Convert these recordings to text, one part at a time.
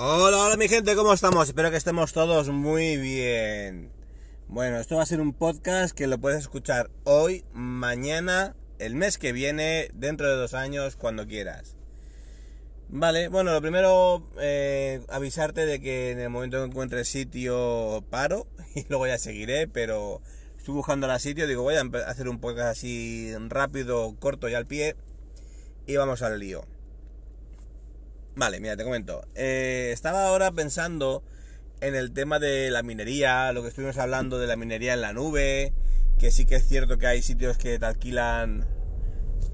Hola, hola mi gente, ¿cómo estamos? Espero que estemos todos muy bien. Bueno, esto va a ser un podcast que lo puedes escuchar hoy, mañana, el mes que viene, dentro de dos años, cuando quieras. Vale, bueno, lo primero, eh, avisarte de que en el momento que encuentre sitio paro y luego ya seguiré, pero estoy buscando el sitio, digo, voy a hacer un podcast así rápido, corto y al pie y vamos al lío. Vale, mira, te comento. Eh, estaba ahora pensando en el tema de la minería, lo que estuvimos hablando de la minería en la nube, que sí que es cierto que hay sitios que te alquilan...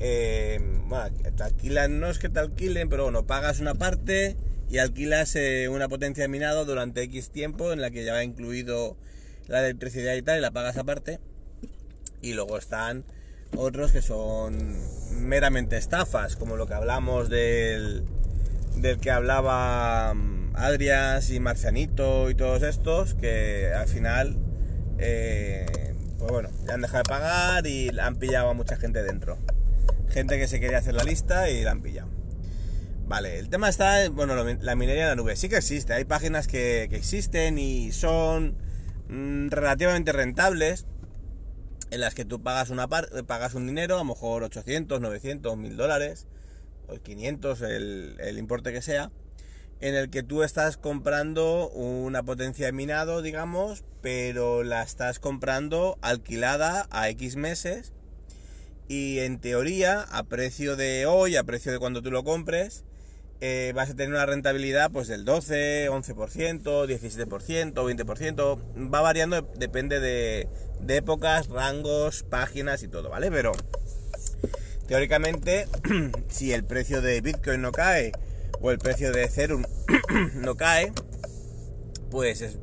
Eh, bueno, te alquilan, no es que te alquilen, pero bueno, pagas una parte y alquilas eh, una potencia de minado durante X tiempo en la que ya va incluido la electricidad y tal, y la pagas aparte. Y luego están otros que son meramente estafas, como lo que hablamos del del que hablaba mm, Adrias y Marcianito y todos estos, que al final, eh, pues bueno, ya han dejado de pagar y han pillado a mucha gente dentro. Gente que se quería hacer la lista y la han pillado. Vale, el tema está, bueno, la minería en la nube sí que existe, hay páginas que, existen y son mm, relativamente rentables, en las que tú pagas una pagas un dinero, a lo mejor 800, 900, 1000 dólares, 500, el, el importe que sea, en el que tú estás comprando una potencia de minado, digamos, pero la estás comprando alquilada a X meses y en teoría, a precio de hoy, a precio de cuando tú lo compres, eh, vas a tener una rentabilidad pues del 12, 11%, 17%, 20%, va variando, depende de, de épocas, rangos, páginas y todo, ¿vale? Pero Teóricamente, si el precio de Bitcoin no cae o el precio de Ethereum no cae, pues es,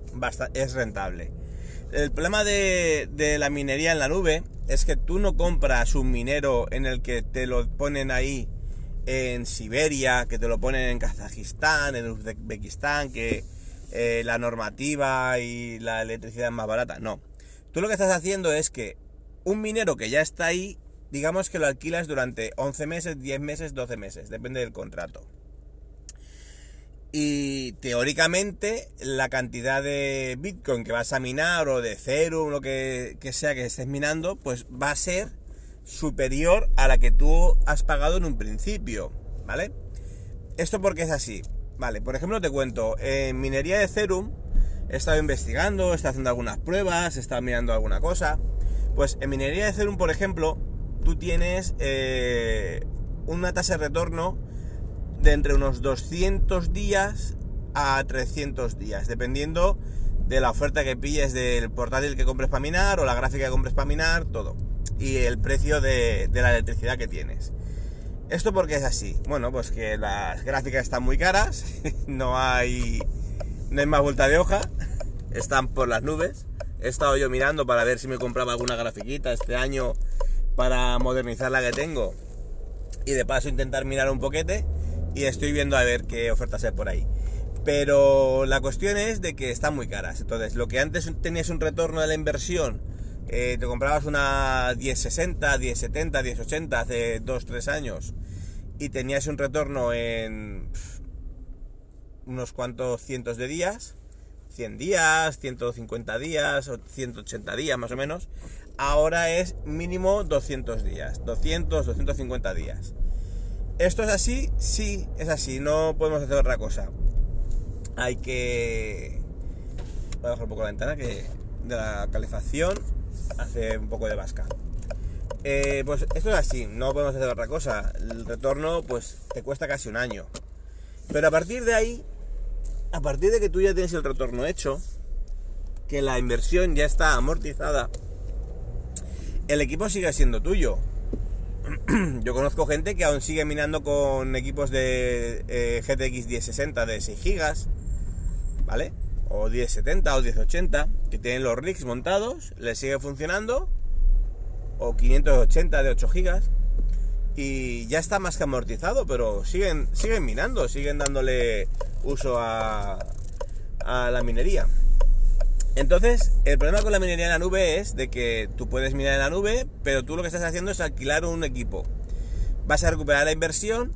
es rentable. El problema de, la minería en la nube es que tú no compras un minero en el que te lo ponen ahí en Siberia, que te lo ponen en Kazajistán, en Uzbekistán, que eh, la normativa y la electricidad es más barata. No. Tú lo que estás haciendo es que un minero que ya está ahí digamos que lo alquilas durante 11 meses, 10 meses, 12 meses, depende del contrato. Y teóricamente la cantidad de Bitcoin que vas a minar o de Ethereum, lo que, sea que estés minando, pues va a ser superior a la que tú has pagado en un principio, ¿vale? Esto porque es así, ¿vale? Por ejemplo te cuento, en minería de Ethereum he estado investigando, he estado haciendo algunas pruebas, he estado mirando alguna cosa. Pues en minería de Ethereum, por ejemplo, tú tienes eh, una tasa de retorno de entre unos 200 días a 300 días, dependiendo de la oferta que pilles del portátil que compres para minar o la gráfica que compres para minar, todo. Y el precio de, la electricidad que tienes. ¿Esto porque es así? Bueno, pues que las gráficas están muy caras, no hay, no hay más vuelta de hoja, están por las nubes. He estado yo mirando para ver si me compraba alguna grafiquita este año para modernizar la que tengo y de paso intentar mirar un poquete y estoy viendo a ver qué ofertas hay por ahí. Pero la cuestión es de que están muy caras. Entonces, lo que antes tenías un retorno de la inversión, eh, te comprabas una 1060, 1070, 1080 hace 2-3 años y tenías un retorno en unos cuantos cientos de días, 100 días, 150 días o 180 días más o menos, ahora es mínimo 200 días, 200, 250 días. ¿Esto es así? Sí, es así, no podemos hacer otra cosa. Hay que... Voy a bajar un poco la ventana que de la calefacción hace un poco de vasca. Eh, pues esto es así, no podemos hacer otra cosa. El retorno pues te cuesta casi un año. Pero a partir de ahí, a partir de que tú ya tienes el retorno hecho, que la inversión ya está amortizada, el equipo sigue siendo tuyo. yo conozco gente que aún sigue minando con equipos de eh, GTX 1060 de 6 GB, ¿vale? O 1070 o 1080, que tienen los rigs montados, les sigue funcionando, o 580 de 8 GB, y ya está más que amortizado, pero siguen, siguen minando, siguen dándole uso a, a la minería. Entonces, el problema con la minería en la nube es de que tú puedes minar en la nube, pero tú lo que estás haciendo es alquilar un equipo. Vas a recuperar la inversión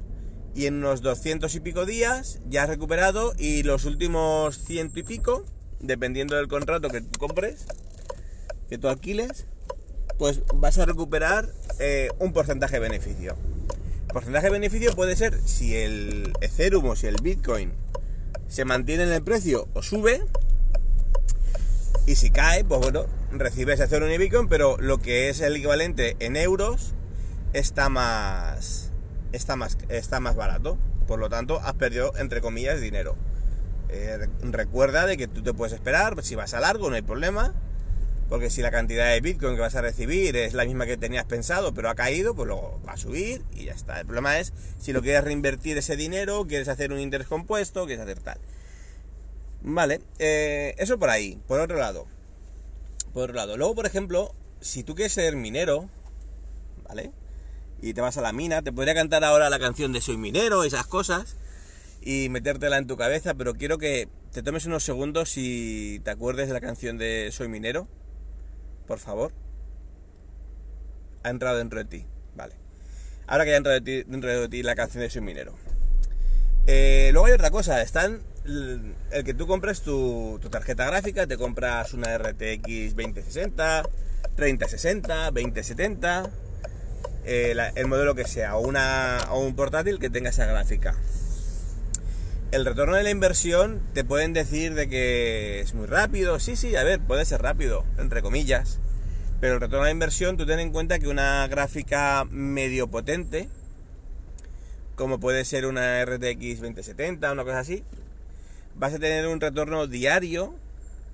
y en unos 200 y pico días ya has recuperado y los últimos ciento y pico, dependiendo del contrato que tú compres, que tú alquiles, pues vas a recuperar eh, un porcentaje de beneficio. porcentaje de beneficio puede ser si el Ethereum o si el Bitcoin se mantiene en el precio o sube, y si cae, pues bueno, recibes ese un Bitcoin, pero lo que es el equivalente en euros está más, está más, está más barato. Por lo tanto, has perdido, entre comillas, dinero. Eh, recuerda de que tú te puedes esperar, si vas a largo no hay problema, porque si la cantidad de Bitcoin que vas a recibir es la misma que tenías pensado, pero ha caído, pues luego va a subir y ya está. El problema es si lo quieres reinvertir ese dinero, quieres hacer un interés compuesto, quieres hacer tal. Vale, eh, eso por ahí, por otro lado. Por otro lado. Luego, por ejemplo, si tú quieres ser minero, ¿vale? Y te vas a la mina, te podría cantar ahora la canción de Soy minero, esas cosas, y metértela en tu cabeza, pero quiero que te tomes unos segundos y te acuerdes de la canción de Soy minero, por favor. Ha entrado dentro de ti, vale. Ahora que ya ha entrado dentro de ti la canción de Soy minero. Eh, luego hay otra cosa, están el que tú compres tu, tarjeta gráfica, te compras una RTX 2060, 3060, 2070, el modelo que sea, o, una, o un portátil que tenga esa gráfica. El retorno de la inversión te pueden decir de que es muy rápido, sí, sí, a ver, puede ser rápido, entre comillas, pero el retorno de la inversión tú ten en cuenta que una gráfica medio potente, como puede ser una RTX 2070, una cosa así, vas a tener un retorno diario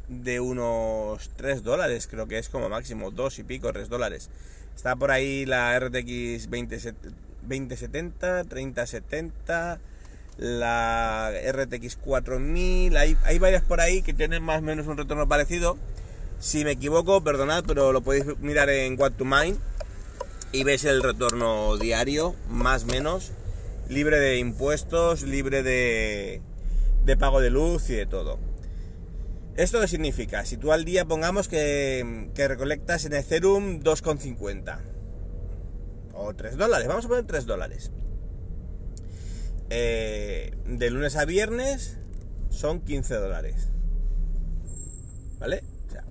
de unos 3 dólares, creo que es como máximo, 2 y pico, 3 dólares. Está por ahí la RTX 2070, 3070, la RTX 4000, hay, hay varias por ahí que tienen más o menos un retorno parecido. Si me equivoco, perdonad, pero lo podéis mirar en What to Mine y veis el retorno diario, más o menos, libre de impuestos, libre de, pago de luz y de todo. ¿Esto qué significa? Si tú al día pongamos que, recolectas en Ethereum 2,50 o 3 dólares, vamos a poner 3 dólares. Eh, de lunes a viernes son 15 dólares. ¿Vale? O sea,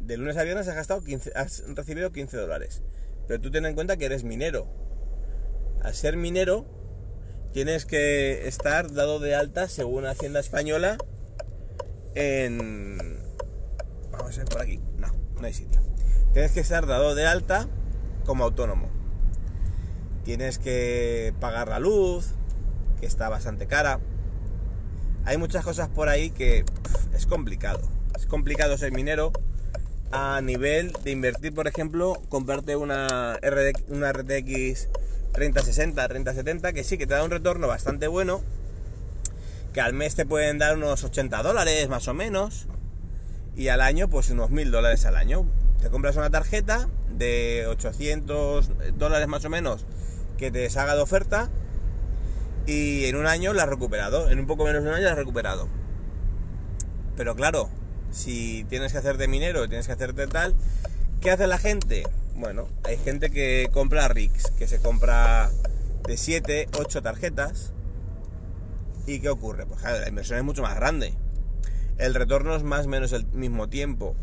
de lunes a viernes has gastado 15, has recibido 15 dólares. Pero tú ten en cuenta que eres minero. Al ser minero, tienes que estar dado de alta según Hacienda Española en... Vamos a ver por aquí. No, no hay sitio. Tienes que estar dado de alta como autónomo. Tienes que pagar la luz, que está bastante cara. Hay muchas cosas por ahí que es complicado. Es complicado ser minero a nivel de invertir, por ejemplo, comprarte una, una RTX 30-60, 30-70, que sí, que te da un retorno bastante bueno, que al mes te pueden dar unos 80 dólares más o menos, y al año pues unos 1000 dólares al año. Te compras una tarjeta de 800 dólares más o menos que te salga de oferta y en un año la has recuperado, en un poco menos de un año la has recuperado. Pero claro, si tienes que hacerte minero, tienes que hacerte tal, ¿qué hace la gente? Bueno, hay gente que compra RICS, que se compra de 7, 8 tarjetas. ¿Y qué ocurre? Pues la inversión es mucho más grande. El retorno es más o menos el mismo tiempo.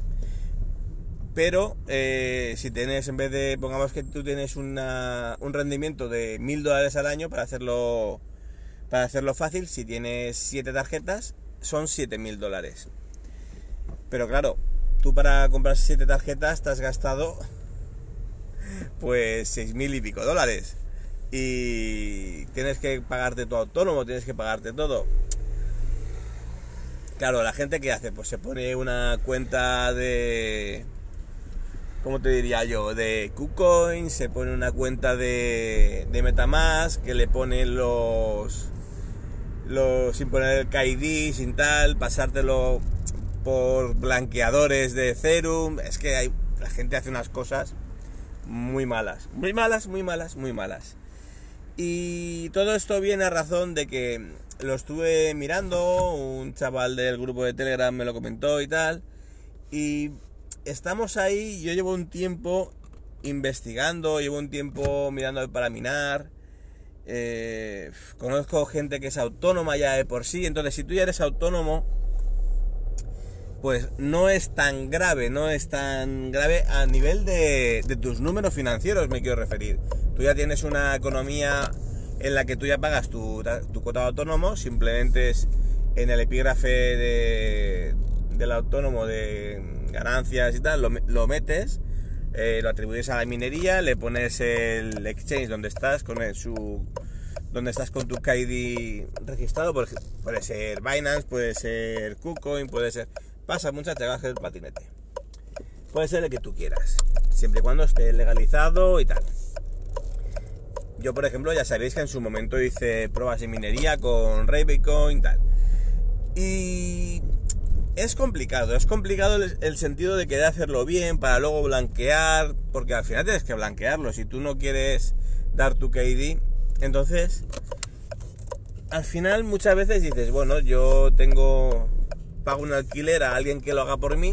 Pero eh, si tienes, en vez de, pongamos que tú tienes un rendimiento de 1000 dólares al año para hacerlo, para hacerlo fácil, si tienes 7 tarjetas, son 7000 dólares. Pero claro, tú para comprar 7 tarjetas te has gastado pues seis mil y pico dólares. Y tienes que pagarte tu autónomo, tienes que pagarte todo. Claro, la gente que hace, pues se pone una cuenta de como te diría yo? De KuCoin, se pone una cuenta de, de Metamask, que le pone los, los... sin poner el KID, sin tal, pasártelo por blanqueadores de Ethereum. Es que hay, la gente hace unas cosas muy malas. Muy malas, muy malas, muy malas. Y todo esto viene a razón de que lo estuve mirando, un chaval del grupo de Telegram me lo comentó y tal. Y estamos ahí, yo llevo un tiempo investigando, llevo un tiempo mirando para minar. Eh, conozco gente que es autónoma ya de por sí, entonces si tú ya eres autónomo, pues no es tan grave, no es tan grave a nivel de, tus números financieros, me quiero referir. Tú ya tienes una economía en la que tú ya pagas tu, tu cuota de autónomo, simplemente es en el epígrafe de, del autónomo de ganancias y tal, lo, metes, eh, lo atribuyes a la minería, le pones el exchange donde estás con su donde estás con tu KID registrado, puede ser Binance, puede ser KuCoin, puede ser pasa muchas, te bajes el patinete. Puede ser el que tú quieras, siempre y cuando esté legalizado y tal. Yo, por ejemplo, ya sabéis que en su momento hice pruebas de minería con Ravecoin y tal. Y es complicado, es complicado el, sentido de querer hacerlo bien para luego blanquear, porque al final tienes que blanquearlo. Si tú no quieres dar tu KD, entonces al final muchas veces dices, bueno, yo tengo pago un alquiler a alguien que lo haga por mí,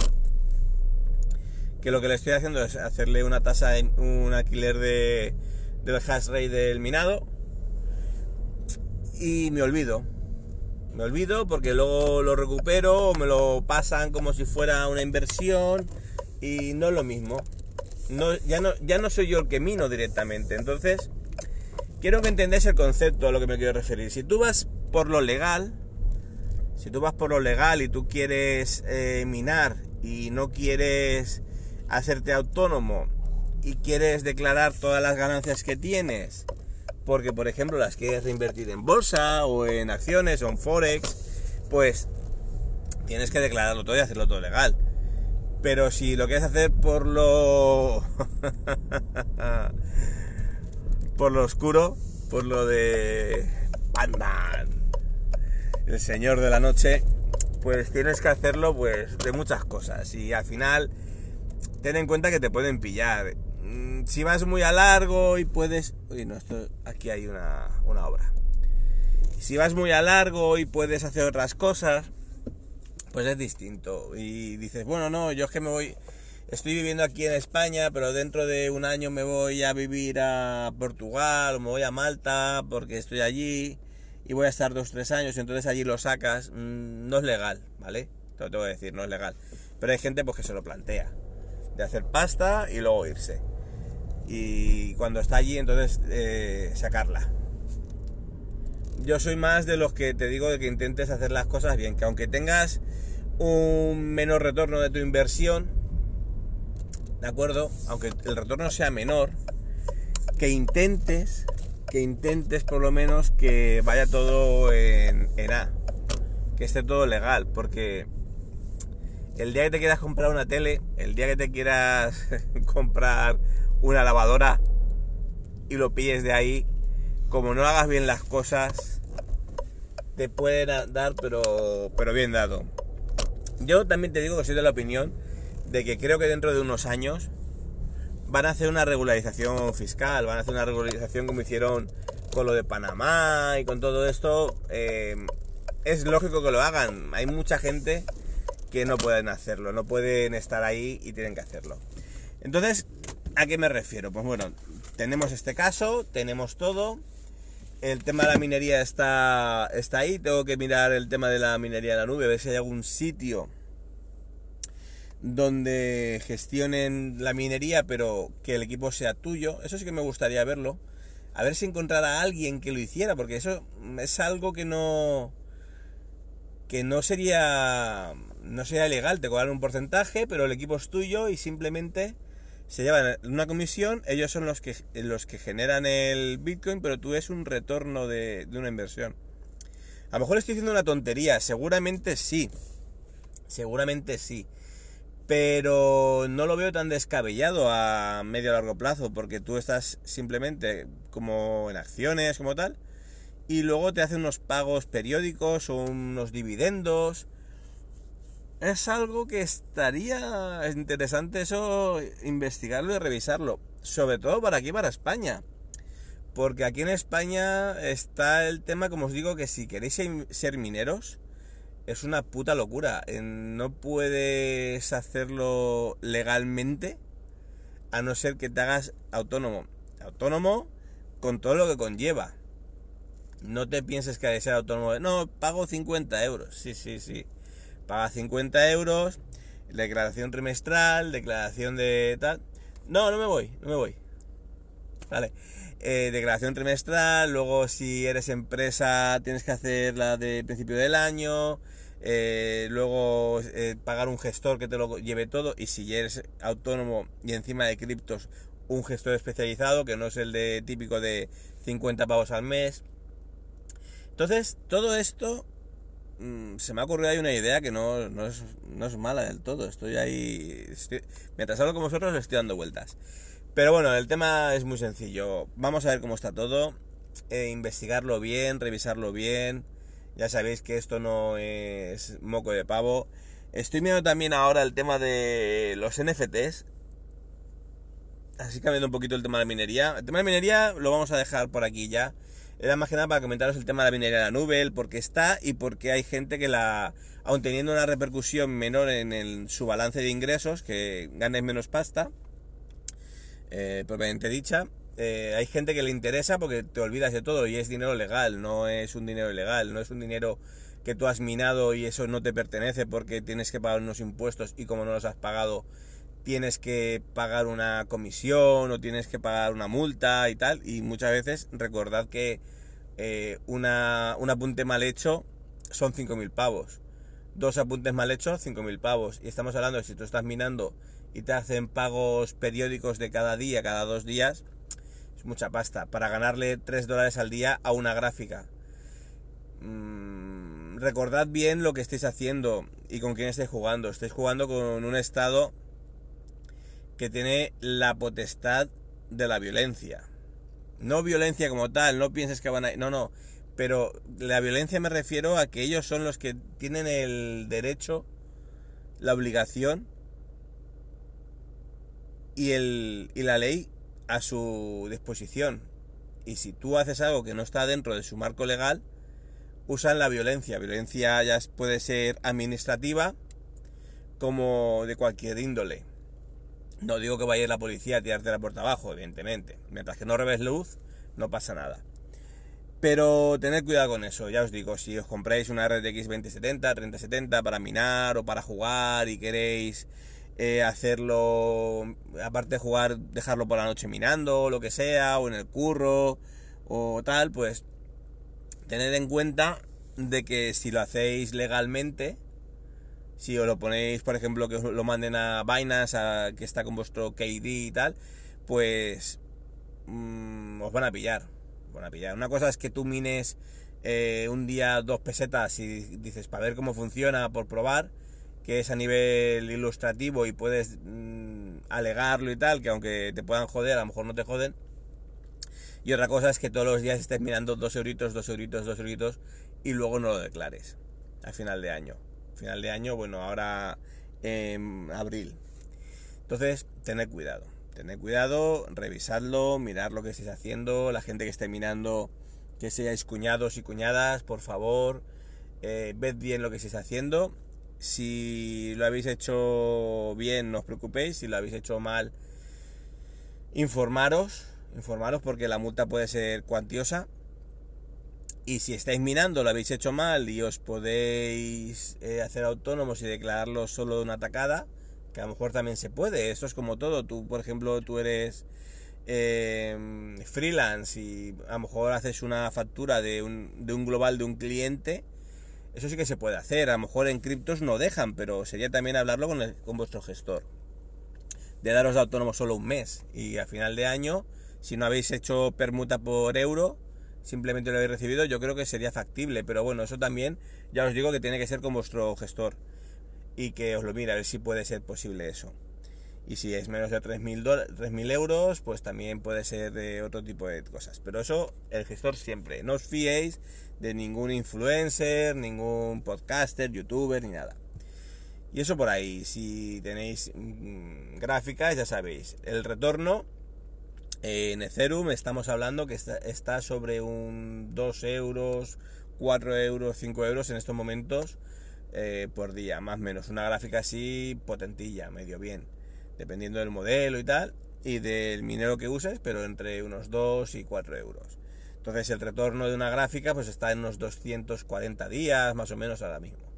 que lo que le estoy haciendo es hacerle una tasa, un alquiler de, del hash rate del minado, y me olvido. Me olvido porque luego lo recupero o me lo pasan como si fuera una inversión y no es lo mismo. No, ya, no, ya no soy yo el que mino directamente. Entonces, quiero que entendáis el concepto a lo que me quiero referir. Si tú vas por lo legal, si tú vas por lo legal y tú quieres eh, minar y no quieres hacerte autónomo y quieres declarar todas las ganancias que tienes, porque por ejemplo las quieres reinvertir en bolsa o en acciones o en forex, pues tienes que declararlo todo y hacerlo todo legal. Pero si lo quieres hacer por lo por lo oscuro, por lo de Batman, el señor de la noche, pues tienes que hacerlo pues de muchas cosas y al final ten en cuenta que te pueden pillar. Mm, si vas muy a largo y puedes... Uy, no, esto, aquí hay una, una obra. Si vas muy a largo y puedes hacer otras cosas, pues es distinto. Y dices, bueno, no, yo es que me voy... Estoy viviendo aquí en España, pero dentro de un año me voy a vivir a Portugal o me voy a Malta porque estoy allí y voy a estar dos tres años y entonces allí lo sacas, mm, no es legal, ¿vale? Te lo tengo que decir, no es legal. Pero hay gente pues que se lo plantea, de hacer pasta y luego irse. Y cuando está allí entonces eh, sacarla. Yo soy más de los que te digo de que intentes hacer las cosas bien, que aunque tengas un menor retorno de tu inversión, ¿de acuerdo? Aunque el retorno sea menor, que intentes que intentes por lo menos que vaya todo en, A, que esté todo legal, porque el día que te quieras comprar una tele, el día que te quieras comprar una lavadora y lo pilles de ahí, como no hagas bien las cosas, te pueden dar, pero, pero bien dado. Yo también te digo que soy de la opinión de que creo que dentro de unos años van a hacer una regularización fiscal, van a hacer una regularización como hicieron con lo de Panamá y con todo esto. Eh, es lógico que lo hagan. Hay mucha gente que no pueden hacerlo, no pueden estar ahí y tienen que hacerlo. Entonces, ¿a qué me refiero? Pues bueno, tenemos este caso, tenemos todo. El tema de la minería está, está ahí. Tengo que mirar el tema de la minería en la nube, a ver si hay algún sitio donde gestionen la minería, pero que el equipo sea tuyo. Eso sí que me gustaría verlo. A ver si encontrara a alguien que lo hiciera, porque eso es algo que no que no sería no sería legal, te cobran un porcentaje, pero el equipo es tuyo y simplemente se llevan una comisión, ellos son los que los que generan el Bitcoin, pero tú es un retorno de, de una inversión. A lo mejor estoy diciendo una tontería, seguramente sí. Seguramente sí pero no lo veo tan descabellado a medio largo plazo, porque tú estás simplemente como en acciones, como tal, y luego te hacen unos pagos periódicos o unos dividendos. Es algo que estaría interesante eso, investigarlo y revisarlo, sobre todo para aquí, para España. Porque aquí en España está el tema, como os digo, que si queréis ser mineros, es una puta locura. No puedes hacerlo legalmente a no ser que te hagas autónomo. Autónomo con todo lo que conlleva. No te pienses que que ser autónomo. No, pago 50 euros. Sí, sí, sí. Paga 50 euros. Declaración trimestral, declaración de tal. No, no me voy, no me voy. Vale. Eh, declaración trimestral, luego si eres empresa tienes que hacer la de principio del año, eh, luego eh, pagar un gestor que te lo lleve todo y si eres autónomo y encima de criptos un gestor especializado que no es el de típico de 50 pavos al mes. Entonces, todo esto mm, se me ha ocurrido ahí una idea que no, es, mala del todo. Estoy ahí. mientras hablo con vosotros, estoy dando vueltas. Pero bueno, el tema es muy sencillo. Vamos a ver cómo está todo. Eh, investigarlo bien, revisarlo bien. Ya sabéis que esto no es moco de pavo. Estoy viendo también ahora el tema de los NFTs. Así cambiando un poquito el tema de la minería. El tema de la minería lo vamos a dejar por aquí ya. Era más que nada para comentaros el tema de la minería de la nube, el por qué está y por qué hay gente que la, aun teniendo una repercusión menor en su balance de ingresos, que ganes menos pasta, eh, propiamente dicha, eh, hay gente que le interesa porque te olvidas de todo y es dinero legal, no es un dinero ilegal, no es un dinero que tú has minado y eso no te pertenece porque tienes que pagar unos impuestos y como no los has pagado tienes que pagar una comisión o tienes que pagar una multa y tal. Y muchas veces recordad que eh, una, un apunte mal hecho son 5.000 pavos. Dos apuntes mal hechos 5.000 pavos. Y estamos hablando de si tú estás minando y te hacen pagos periódicos de cada día, cada dos días mucha pasta, para ganarle 3 dólares al día a una gráfica. Mm, recordad bien lo que estáis haciendo y con quién estáis jugando. Estáis jugando con un estado que tiene la potestad de la violencia. No violencia como tal, no pienses que van a... No, no. Pero la violencia me refiero a que ellos son los que tienen el derecho, la obligación y, el, y la ley a su disposición. Y si tú haces algo que no está dentro de su marco legal, usan la violencia. Violencia ya puede ser administrativa como de cualquier índole. No digo que vaya la policía a tirarte la puerta abajo, evidentemente. Mientras que no revés luz, no pasa nada. Pero tened cuidado con eso, ya os digo, si os compráis una RTX 2070, 3070 para minar o para jugar y queréis eh, hacerlo, aparte de jugar, dejarlo por la noche minando, o lo que sea, o en el curro, o tal, pues tened en cuenta de que si lo hacéis legalmente, si os lo ponéis, por ejemplo, que os lo manden a Binance, a, que está con vuestro KD y tal, pues mm, os van a pillar. Van a pillar. Una cosa es que tú mines eh, un día dos pesetas y dices, para ver cómo funciona, por probar que es a nivel ilustrativo y puedes mm, alegarlo y tal, que aunque te puedan joder, a lo mejor no te joden. Y otra cosa es que todos los días estés mirando dos euritos, dos euritos, dos euritos y luego no lo declares al final de año. Final de año, bueno, ahora en abril. Entonces, tened cuidado. Tened cuidado, revisadlo, mirar lo que estéis haciendo, la gente que esté mirando, que seáis cuñados y cuñadas, por favor, eh, ved bien lo que estáis haciendo si lo habéis hecho bien, no os preocupéis. Si lo habéis hecho mal, informaros. Informaros porque la multa puede ser cuantiosa. Y si estáis minando, lo habéis hecho mal y os podéis eh, hacer autónomos y declararlo solo de una atacada, que a lo mejor también se puede. Esto es como todo. Tú, por ejemplo, tú eres eh, freelance y a lo mejor haces una factura de un, de un global de un cliente eso sí que se puede hacer. A lo mejor en criptos no dejan, pero sería también hablarlo con, con vuestro gestor. De daros de autónomo solo un mes. Y a final de año, si no habéis hecho permuta por euro, simplemente lo habéis recibido, yo creo que sería factible. Pero bueno, eso también ya os digo que tiene que ser con vuestro gestor. y que os lo mire a ver si puede ser posible eso. Y si es menos de 3.000 euros, pues también puede ser de otro tipo de cosas. Pero eso, el gestor siempre. No os fiéis de ningún influencer, ningún podcaster, youtuber, ni nada. Y eso por ahí. Si tenéis mm, gráficas, ya sabéis. El retorno en Ethereum estamos hablando que está, sobre un 2 euros, 4 euros, 5 euros en estos momentos eh, por día, más o menos. Una gráfica así potentilla, medio bien dependiendo del modelo y tal, y del minero que uses, pero entre unos 2 y 4 euros. Entonces el retorno de una gráfica pues está en unos 240 días, más o menos ahora mismo.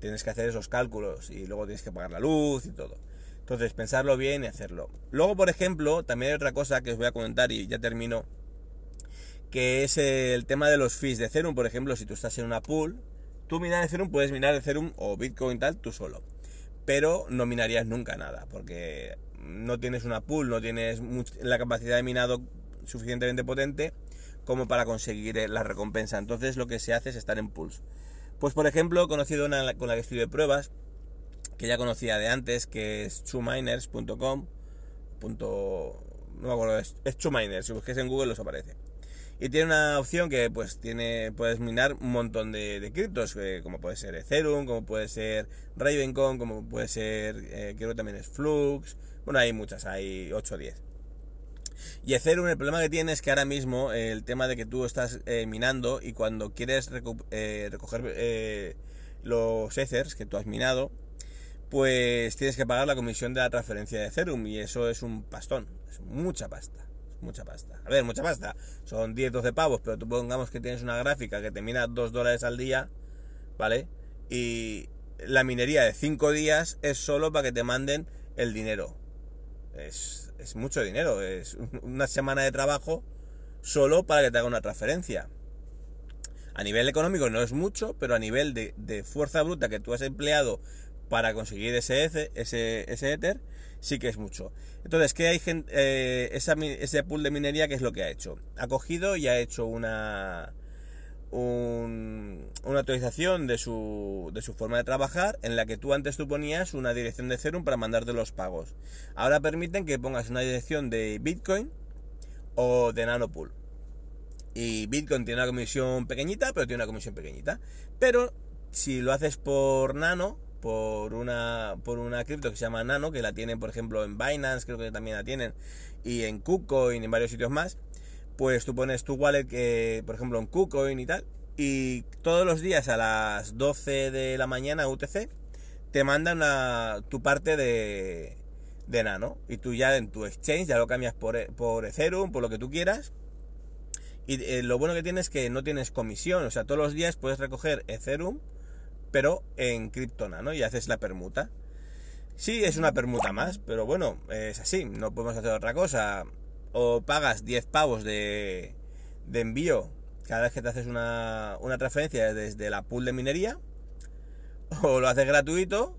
Tienes que hacer esos cálculos y luego tienes que pagar la luz y todo. Entonces pensarlo bien y hacerlo. Luego, por ejemplo, también hay otra cosa que os voy a comentar y ya termino, que es el tema de los fees de Ethereum. Por ejemplo, si tú estás en una pool, tú minar Ethereum, puedes minar Ethereum o Bitcoin tal, tú solo pero no minarías nunca nada, porque no tienes una pool, no tienes la capacidad de minado suficientemente potente como para conseguir eh, la recompensa. Entonces lo que se hace es estar en pools. Pues por ejemplo, he conocido una con la que estoy de pruebas, que ya conocía de antes, que es chuminers.com. No me acuerdo, es, es chuminers, si busques en Google los aparece. Y tiene una opción que pues tiene puedes minar un montón de, criptos, eh, como puede ser Ethereum, como puede ser Ravencoin, como puede ser, eh, creo que también es Flux. Bueno, hay muchas, hay 8 o 10. Y Ethereum, el problema que tiene es que ahora mismo el tema de que tú estás eh, minando y cuando quieres recoger los Ethers que tú has minado, pues tienes que pagar la comisión de la transferencia de Ethereum y eso es un pastón, es mucha pasta mucha pasta. A ver, mucha pasta. Son 10, 12 pavos, pero tú pongamos que tienes una gráfica que te mina 2 dólares al día, ¿vale? Y la minería de 5 días es solo para que te manden el dinero. Es, mucho dinero, es una semana de trabajo solo para que te haga una transferencia. A nivel económico no es mucho, pero a nivel de, de fuerza bruta que tú has empleado para conseguir ese, ese, ese Ether, sí que es mucho. Entonces, ¿qué hay gente, eh, ese pool de minería, qué es lo que ha hecho? Ha cogido y ha hecho una, una actualización de su, de su forma de trabajar en la que tú antes tú ponías una dirección de Ethereum para mandarte los pagos. Ahora permiten que pongas una dirección de Bitcoin o de Nanopool. Y Bitcoin tiene una comisión pequeñita, pero tiene una comisión pequeñita. Pero si lo haces por Nano, por una, por una cripto que se llama Nano, que la tienen, por ejemplo, en Binance, creo que también la tienen, y en KuCoin y en varios sitios más, pues tú pones tu wallet, que, por ejemplo, en KuCoin y tal, y todos los días a las 12 de la mañana UTC te mandan a tu parte de, de Nano, y tú ya en tu exchange ya lo cambias por, por Ethereum, por lo que tú quieras, y eh, lo bueno que tienes es que no tienes comisión, o sea, todos los días puedes recoger Ethereum, pero en Kryptona, ¿no? Y haces la permuta. Sí, es una permuta más, pero bueno, es así, no podemos hacer otra cosa. O pagas 10 pavos de, envío cada vez que te haces una, una transferencia desde la pool de minería, o lo haces gratuito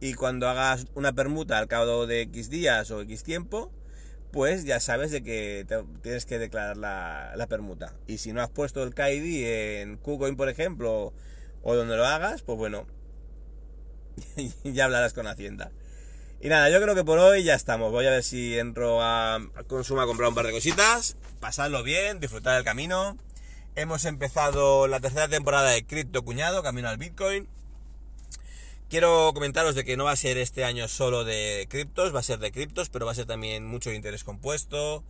y cuando hagas una permuta al cabo de X días o X tiempo, pues ya sabes de que tienes que declarar la, la, permuta. Y si no has puesto el KID en KuCoin, por ejemplo, o donde lo hagas, pues bueno, ya hablarás con Hacienda. Y nada, yo creo que por hoy ya estamos. Voy a ver si entro a, Consuma a comprar un par de cositas, pasarlo bien, disfrutar del camino. Hemos empezado la tercera temporada de Cripto Cuñado, Camino al Bitcoin. Quiero comentaros de que no va a ser este año solo de criptos, va a ser de criptos, pero va a ser también mucho interés compuesto,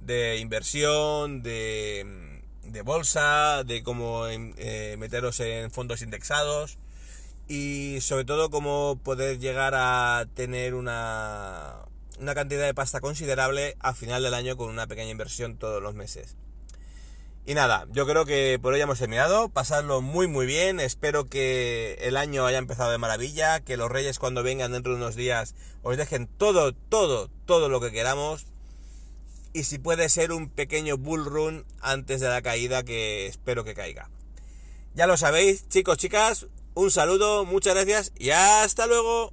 de inversión, de de bolsa, de cómo eh, meteros en fondos indexados y sobre todo cómo poder llegar a tener una, una cantidad de pasta considerable a final del año con una pequeña inversión todos los meses. Y nada, yo creo que por hoy hemos terminado. Pasadlo muy muy bien. Espero que el año haya empezado de maravilla. Que los reyes cuando vengan dentro de unos días os dejen todo, todo, todo lo que queramos y si puede ser un pequeño bull run antes de la caída que espero que caiga. Ya lo sabéis, chicos, chicas, un saludo, muchas gracias y hasta luego.